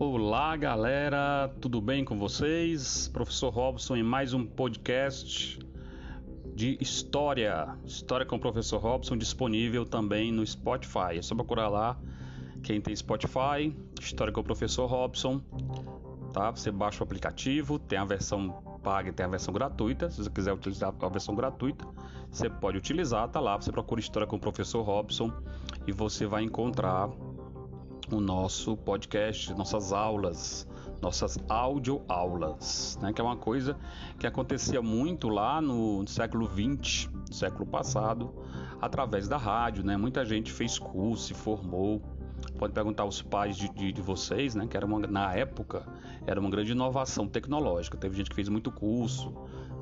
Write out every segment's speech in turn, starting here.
Olá, galera, tudo bem com vocês? Professor Robson em mais um podcast de história. História com o professor Robson disponível também no Spotify. É só procurar lá quem tem Spotify, História com o professor Robson, tá? Você baixa o aplicativo, tem a versão paga e tem a versão gratuita. Se você quiser utilizar a versão gratuita, você pode utilizar, tá lá. Você procura História com o professor Robson e você vai encontrar o nosso podcast, nossas aulas, nossas audioaulas, né? que é uma coisa que acontecia muito lá no século 20, século passado, através da rádio. Né? Muita gente fez curso, se formou. Pode perguntar aos pais de, de, de vocês, né? que era uma, na época era uma grande inovação tecnológica. Teve gente que fez muito curso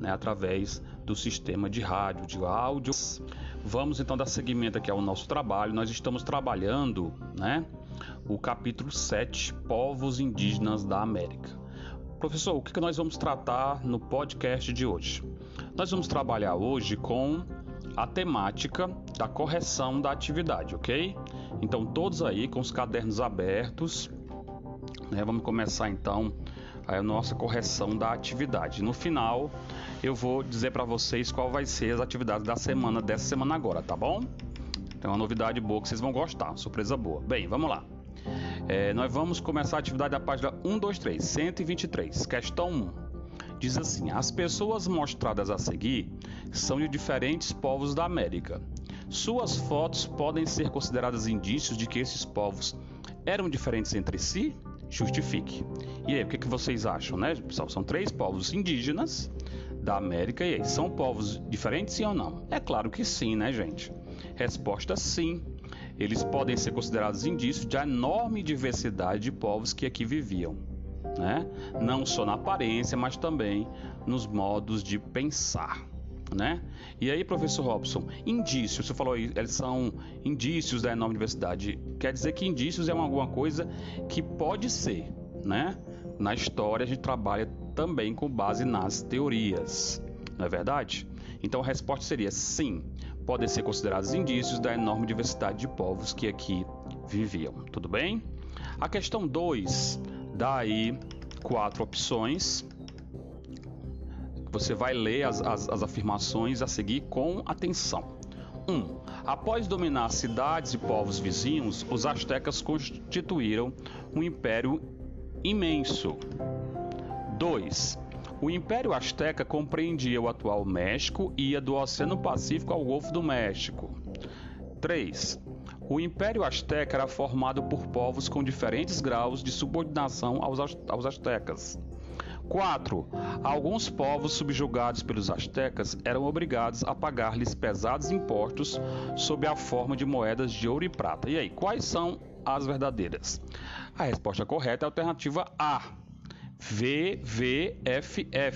né? através do sistema de rádio, de áudio. Vamos então dar seguimento aqui ao nosso trabalho. Nós estamos trabalhando, né? O capítulo 7, Povos Indígenas da América. Professor, o que nós vamos tratar no podcast de hoje? Nós vamos trabalhar hoje com a temática da correção da atividade, ok? Então, todos aí com os cadernos abertos, né? Vamos começar então a nossa correção da atividade. No final, eu vou dizer para vocês qual vai ser as atividades da semana, dessa semana agora, tá bom? Tem uma novidade boa que vocês vão gostar, surpresa boa. Bem, vamos lá. É, nós vamos começar a atividade da página 123, 123. Questão 1. Diz assim: As pessoas mostradas a seguir são de diferentes povos da América. Suas fotos podem ser consideradas indícios de que esses povos eram diferentes entre si? Justifique. E aí, o que, que vocês acham, né, pessoal? São três povos indígenas da América e aí, são povos diferentes sim ou não? É claro que sim, né, gente? Resposta sim. Eles podem ser considerados indícios de enorme diversidade de povos que aqui viviam, né? Não só na aparência, mas também nos modos de pensar. Né? E aí, professor Robson, indícios, você falou aí, eles são indícios da enorme diversidade. Quer dizer que indícios é alguma coisa que pode ser, né? Na história a gente trabalha também com base nas teorias, não é verdade? Então a resposta seria sim, podem ser considerados indícios da enorme diversidade de povos que aqui viviam. Tudo bem? A questão 2 dá aí quatro opções. Você vai ler as, as, as afirmações a seguir com atenção. 1. Um, após dominar cidades e povos vizinhos, os astecas constituíram um império imenso. 2. O Império Azteca compreendia o atual México e ia do Oceano Pacífico ao Golfo do México. 3. O Império Azteca era formado por povos com diferentes graus de subordinação aos, astecas. 4. Alguns povos subjugados pelos astecas eram obrigados a pagar-lhes pesados impostos sob a forma de moedas de ouro e prata. E aí, quais são as verdadeiras? A resposta correta é a alternativa A. VVFF.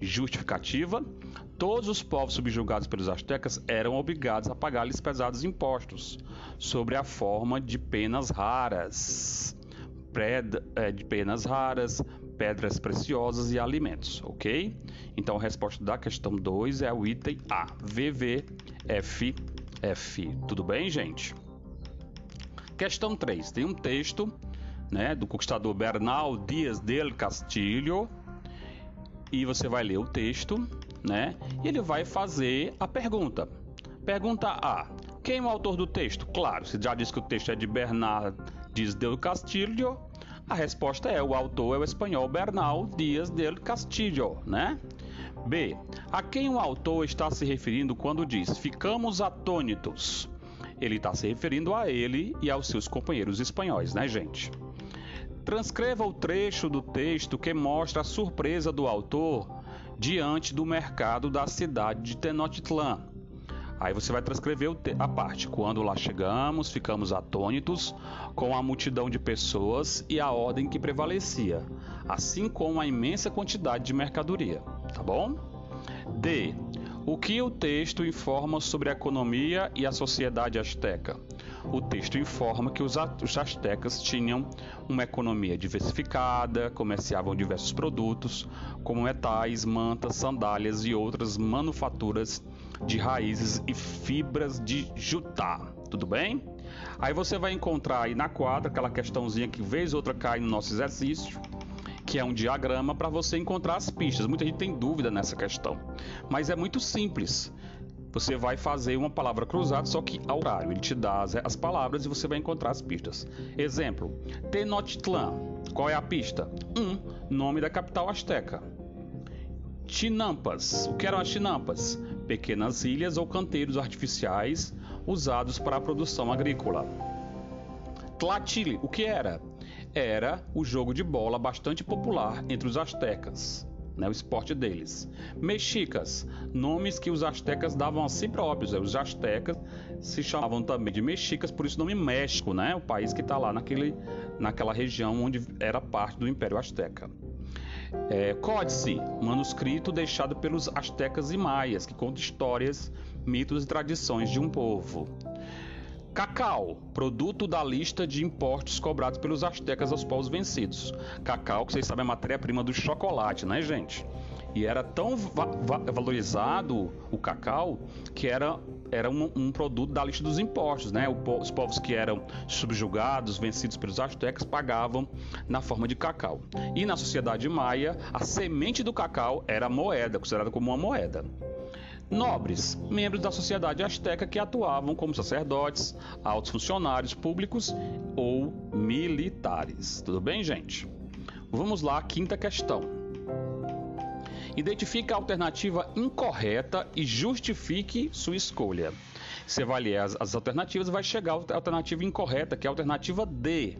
Justificativa: todos os povos subjugados pelos astecas eram obrigados a pagar-lhes pesados impostos, sobre a forma de penas raras, é, de penas raras, pedras preciosas e alimentos, ok? Então a resposta da questão 2 é o item A, VVFF. Tudo bem, gente? Questão 3. Tem um texto né, do conquistador Bernal Dias del Castillo. E você vai ler o texto, né? E ele vai fazer a pergunta. Pergunta A: Quem é o autor do texto? Claro, você já disse que o texto é de Bernal Dias del Castillo. A resposta é: o autor é o espanhol Bernal Dias del Castillo, né? B. A quem o autor está se referindo quando diz ficamos atônitos? Ele está se referindo a ele e aos seus companheiros espanhóis, né, gente? Transcreva o trecho do texto que mostra a surpresa do autor diante do mercado da cidade de Tenochtitlan. Aí você vai transcrever a parte. Quando lá chegamos, ficamos atônitos com a multidão de pessoas e a ordem que prevalecia, assim como a imensa quantidade de mercadoria. Tá bom? D. O que o texto informa sobre a economia e a sociedade asteca? O texto informa que os astecas tinham uma economia diversificada, comerciavam diversos produtos, como metais, mantas, sandálias e outras manufaturas de raízes e fibras de jutá. Tudo bem? Aí você vai encontrar aí na quadra aquela questãozinha que vez ou outra cai no nosso exercício, que é um diagrama para você encontrar as pistas. Muita gente tem dúvida nessa questão, mas é muito simples. Você vai fazer uma palavra cruzada, só que ao horário. Ele te dá as, as palavras e você vai encontrar as pistas. Exemplo: Tenochtitlan. Qual é a pista? 1. Um, nome da capital asteca. Chinampas. O que eram as chinampas? Pequenas ilhas ou canteiros artificiais usados para a produção agrícola. Tlatili, o que era? Era o jogo de bola bastante popular entre os astecas, né, o esporte deles. Mexicas, nomes que os astecas davam a si próprios. Né, os astecas se chamavam também de mexicas, por isso o nome México, né, o país que está lá naquele, naquela região onde era parte do Império Azteca. É, Códice, manuscrito deixado pelos astecas e maias, que conta histórias mitos e tradições de um povo. Cacau, produto da lista de impostos cobrados pelos astecas aos povos vencidos. Cacau, que vocês sabem, é matéria-prima do chocolate, né, gente? E era tão va va valorizado o cacau que era, era um, um, produto da lista dos impostos, né? O, os povos que eram subjugados, vencidos pelos astecas, pagavam na forma de cacau. E na sociedade maia, a semente do cacau era moeda, considerada como uma moeda. Nobres, membros da sociedade asteca que atuavam como sacerdotes, altos funcionários públicos ou militares. Tudo bem, gente? Vamos lá, quinta questão. Identifique a alternativa incorreta e justifique sua escolha. Você ler as, as alternativas vai chegar à alternativa incorreta, que é a alternativa D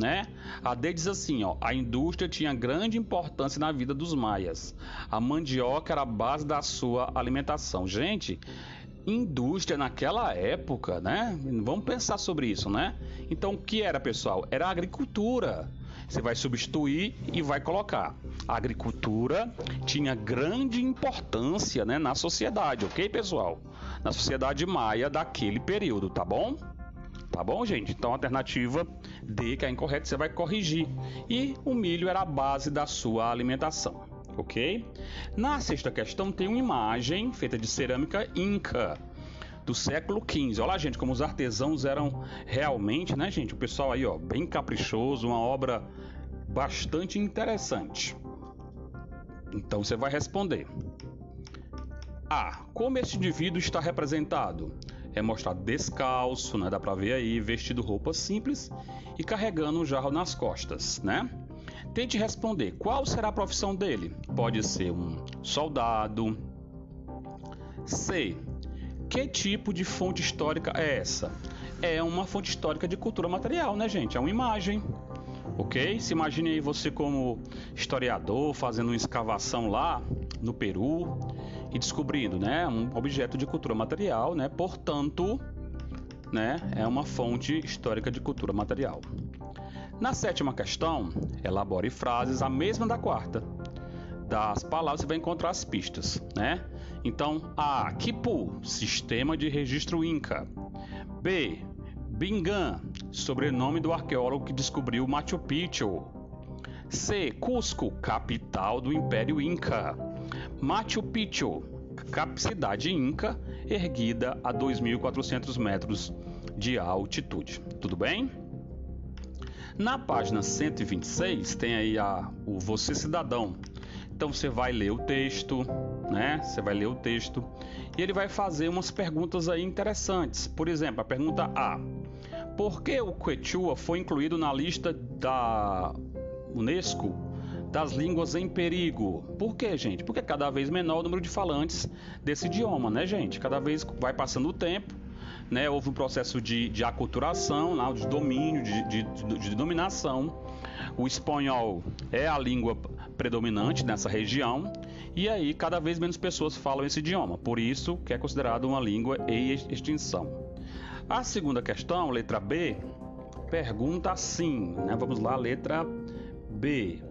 né? A D diz assim, ó, a indústria tinha grande importância na vida dos maias. A mandioca era a base da sua alimentação. Gente, indústria naquela época, né? Vamos pensar sobre isso, né? Então, o que era, pessoal? Era a agricultura. Você vai substituir e vai colocar. A agricultura tinha grande importância né, na sociedade, ok, pessoal? Na sociedade maia daquele período, tá bom? Tá bom, gente? Então, a alternativa D, que é incorreta, você vai corrigir. E o milho era a base da sua alimentação, ok? Na sexta questão tem uma imagem feita de cerâmica inca do século XV. Olha lá, gente, como os artesãos eram realmente, né, gente? O pessoal aí, ó, bem caprichoso, uma obra bastante interessante. Então você vai responder. A. Como este indivíduo está representado? É mostrado descalço, né? Dá pra ver aí, vestido roupa simples e carregando um jarro nas costas, né? Tente responder qual será a profissão dele. Pode ser um soldado. C. Que tipo de fonte histórica é essa? É uma fonte histórica de cultura material, né, gente? É uma imagem. Ok? Se imagine aí você como historiador fazendo uma escavação lá no Peru e descobrindo, né, um objeto de cultura material, né? Portanto, né, é uma fonte histórica de cultura material. Na sétima questão, elabore frases a mesma da quarta. Das palavras você vai encontrar as pistas, né? Então, A. Kipu, sistema de registro Inca. B. Bingan, sobrenome do arqueólogo que descobriu Machu Picchu. C. Cusco, capital do Império Inca. Machu Picchu, cidade inca, erguida a 2.400 metros de altitude. Tudo bem? Na página 126 tem aí a, o Você Cidadão. Então você vai ler o texto, né? Você vai ler o texto e ele vai fazer umas perguntas aí interessantes. Por exemplo, a pergunta A: Por que o Quechua foi incluído na lista da Unesco das línguas em perigo. Por quê, gente? Porque é cada vez menor o número de falantes desse idioma, né, gente? Cada vez vai passando o tempo, né? Houve um processo de, de aculturação, né? de domínio, de, de, de dominação. O espanhol é a língua predominante nessa região e aí cada vez menos pessoas falam esse idioma. Por isso que é considerado uma língua em extinção. A segunda questão, letra B, pergunta assim, né? Vamos lá, letra B.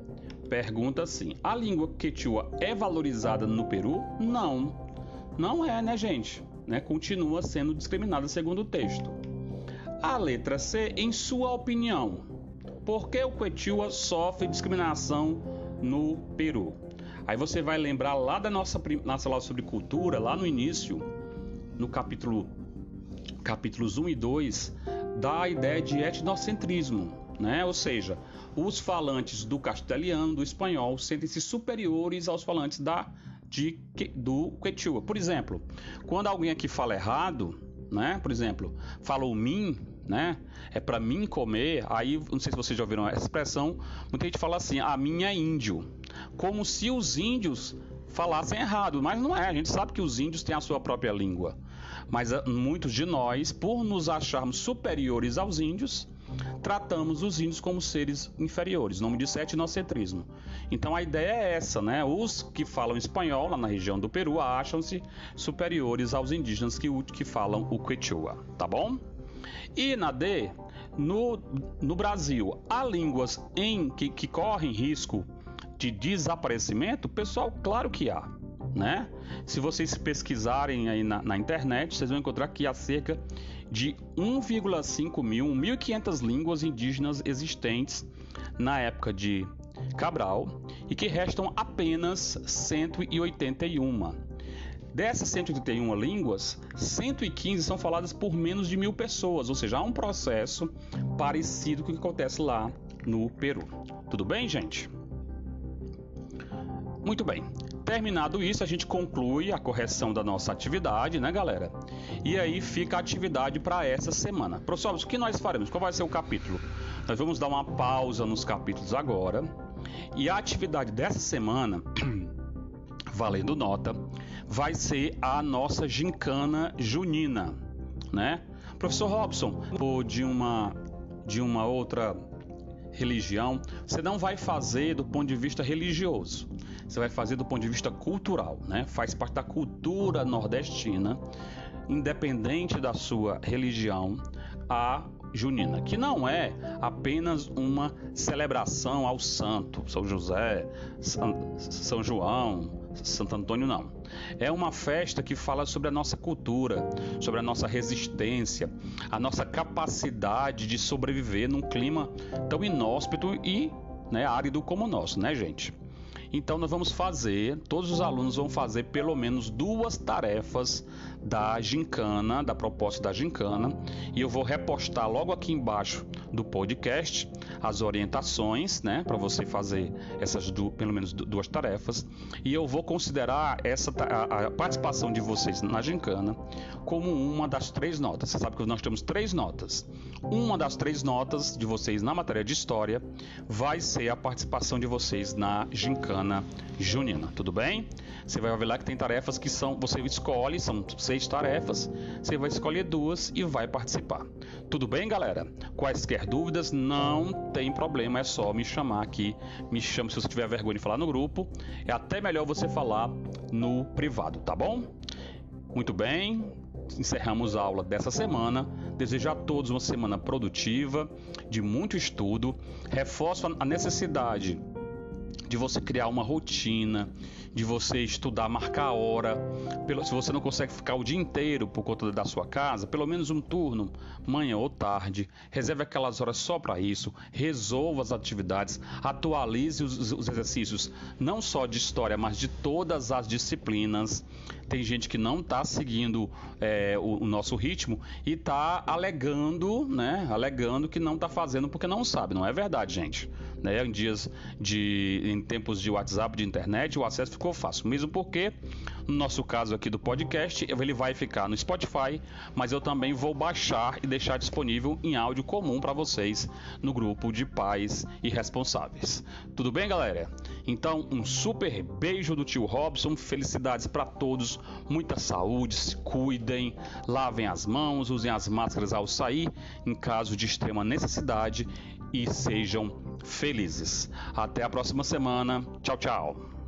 Pergunta assim: a língua quechua é valorizada no Peru? Não, não é, né, gente? Né? Continua sendo discriminada segundo o texto. A letra C, em sua opinião, por que o quechua sofre discriminação no Peru? Aí você vai lembrar lá da nossa, nossa aula sobre cultura, lá no início, no capítulo capítulos 1 e 2, da ideia de etnocentrismo, né? Ou seja, os falantes do castelhano, do espanhol, sentem-se superiores aos falantes da de, do quechua. Por exemplo, quando alguém aqui fala errado, né? Por exemplo, falou mim, né? É para mim comer. Aí, não sei se vocês já ouviram essa expressão. Muita gente fala assim: "A minha é índio", como se os índios falassem errado, mas não é. A gente sabe que os índios têm a sua própria língua. Mas ah, muitos de nós, por nos acharmos superiores aos índios, tratamos os índios como seres inferiores. Nome disso é etnocentrismo. Então a ideia é essa, né? Os que falam espanhol lá na região do Peru acham-se superiores aos indígenas que, que falam o quechua, tá bom? E na D, no, no Brasil, há línguas em que, que correm risco de desaparecimento? Pessoal, claro que há. Né? Se vocês pesquisarem aí na, na internet, vocês vão encontrar que há cerca de 1,5 mil, 1.500 línguas indígenas existentes na época de Cabral e que restam apenas 181. Dessas 181 línguas, 115 são faladas por menos de mil pessoas, ou seja, há um processo parecido com o que acontece lá no Peru. Tudo bem, gente? Muito bem. Terminado isso, a gente conclui a correção da nossa atividade, né, galera? E aí fica a atividade para essa semana. Professor, o que nós faremos? Qual vai ser o capítulo? Nós vamos dar uma pausa nos capítulos agora. E a atividade dessa semana, valendo nota, vai ser a nossa gincana junina, né? Professor Robson, ou de uma de uma outra religião, você não vai fazer do ponto de vista religioso você vai fazer do ponto de vista cultural, né? Faz parte da cultura nordestina, independente da sua religião, a junina, que não é apenas uma celebração ao santo, São José, São João, Santo Antônio, não. É uma festa que fala sobre a nossa cultura, sobre a nossa resistência, a nossa capacidade de sobreviver num clima tão inóspito e né, árido como o nosso, né, gente? Então nós vamos fazer, todos os alunos vão fazer pelo menos duas tarefas da gincana, da proposta da gincana, e eu vou repostar logo aqui embaixo do podcast as orientações, né, para você fazer essas du pelo menos duas tarefas, e eu vou considerar essa a, a participação de vocês na gincana como uma das três notas. Você sabe que nós temos três notas. Uma das três notas de vocês na matéria de história vai ser a participação de vocês na gincana junina, tudo bem? Você vai ver lá que tem tarefas que são você escolhe, são seis tarefas, você vai escolher duas e vai participar. Tudo bem, galera? Quaisquer dúvidas, não tem problema, é só me chamar aqui. Me chama se você tiver vergonha de falar no grupo. É até melhor você falar no privado, tá bom? Muito bem, encerramos a aula dessa semana. Desejo a todos uma semana produtiva, de muito estudo. Reforço a necessidade de você criar uma rotina, de você estudar, marcar a hora. Se você não consegue ficar o dia inteiro por conta da sua casa, pelo menos um turno, manhã ou tarde. Reserve aquelas horas só para isso. Resolva as atividades, atualize os, os exercícios, não só de história, mas de todas as disciplinas. Tem gente que não está seguindo é, o, o, nosso ritmo e está alegando, né? Alegando que não está fazendo porque não sabe. Não é verdade, gente. Né? Em dias de, em tempos de WhatsApp, de internet, o acesso ficou fácil. Mesmo porque, no nosso caso aqui do podcast, ele vai ficar no Spotify, mas eu também vou baixar e deixar disponível em áudio comum para vocês no grupo de pais e responsáveis. Tudo bem, galera? Então, um super beijo do tio Robson, felicidades para todos, muita saúde, se cuidem, lavem as mãos, usem as máscaras ao sair, em caso de extrema necessidade e sejam felizes. Até a próxima semana. Tchau, tchau.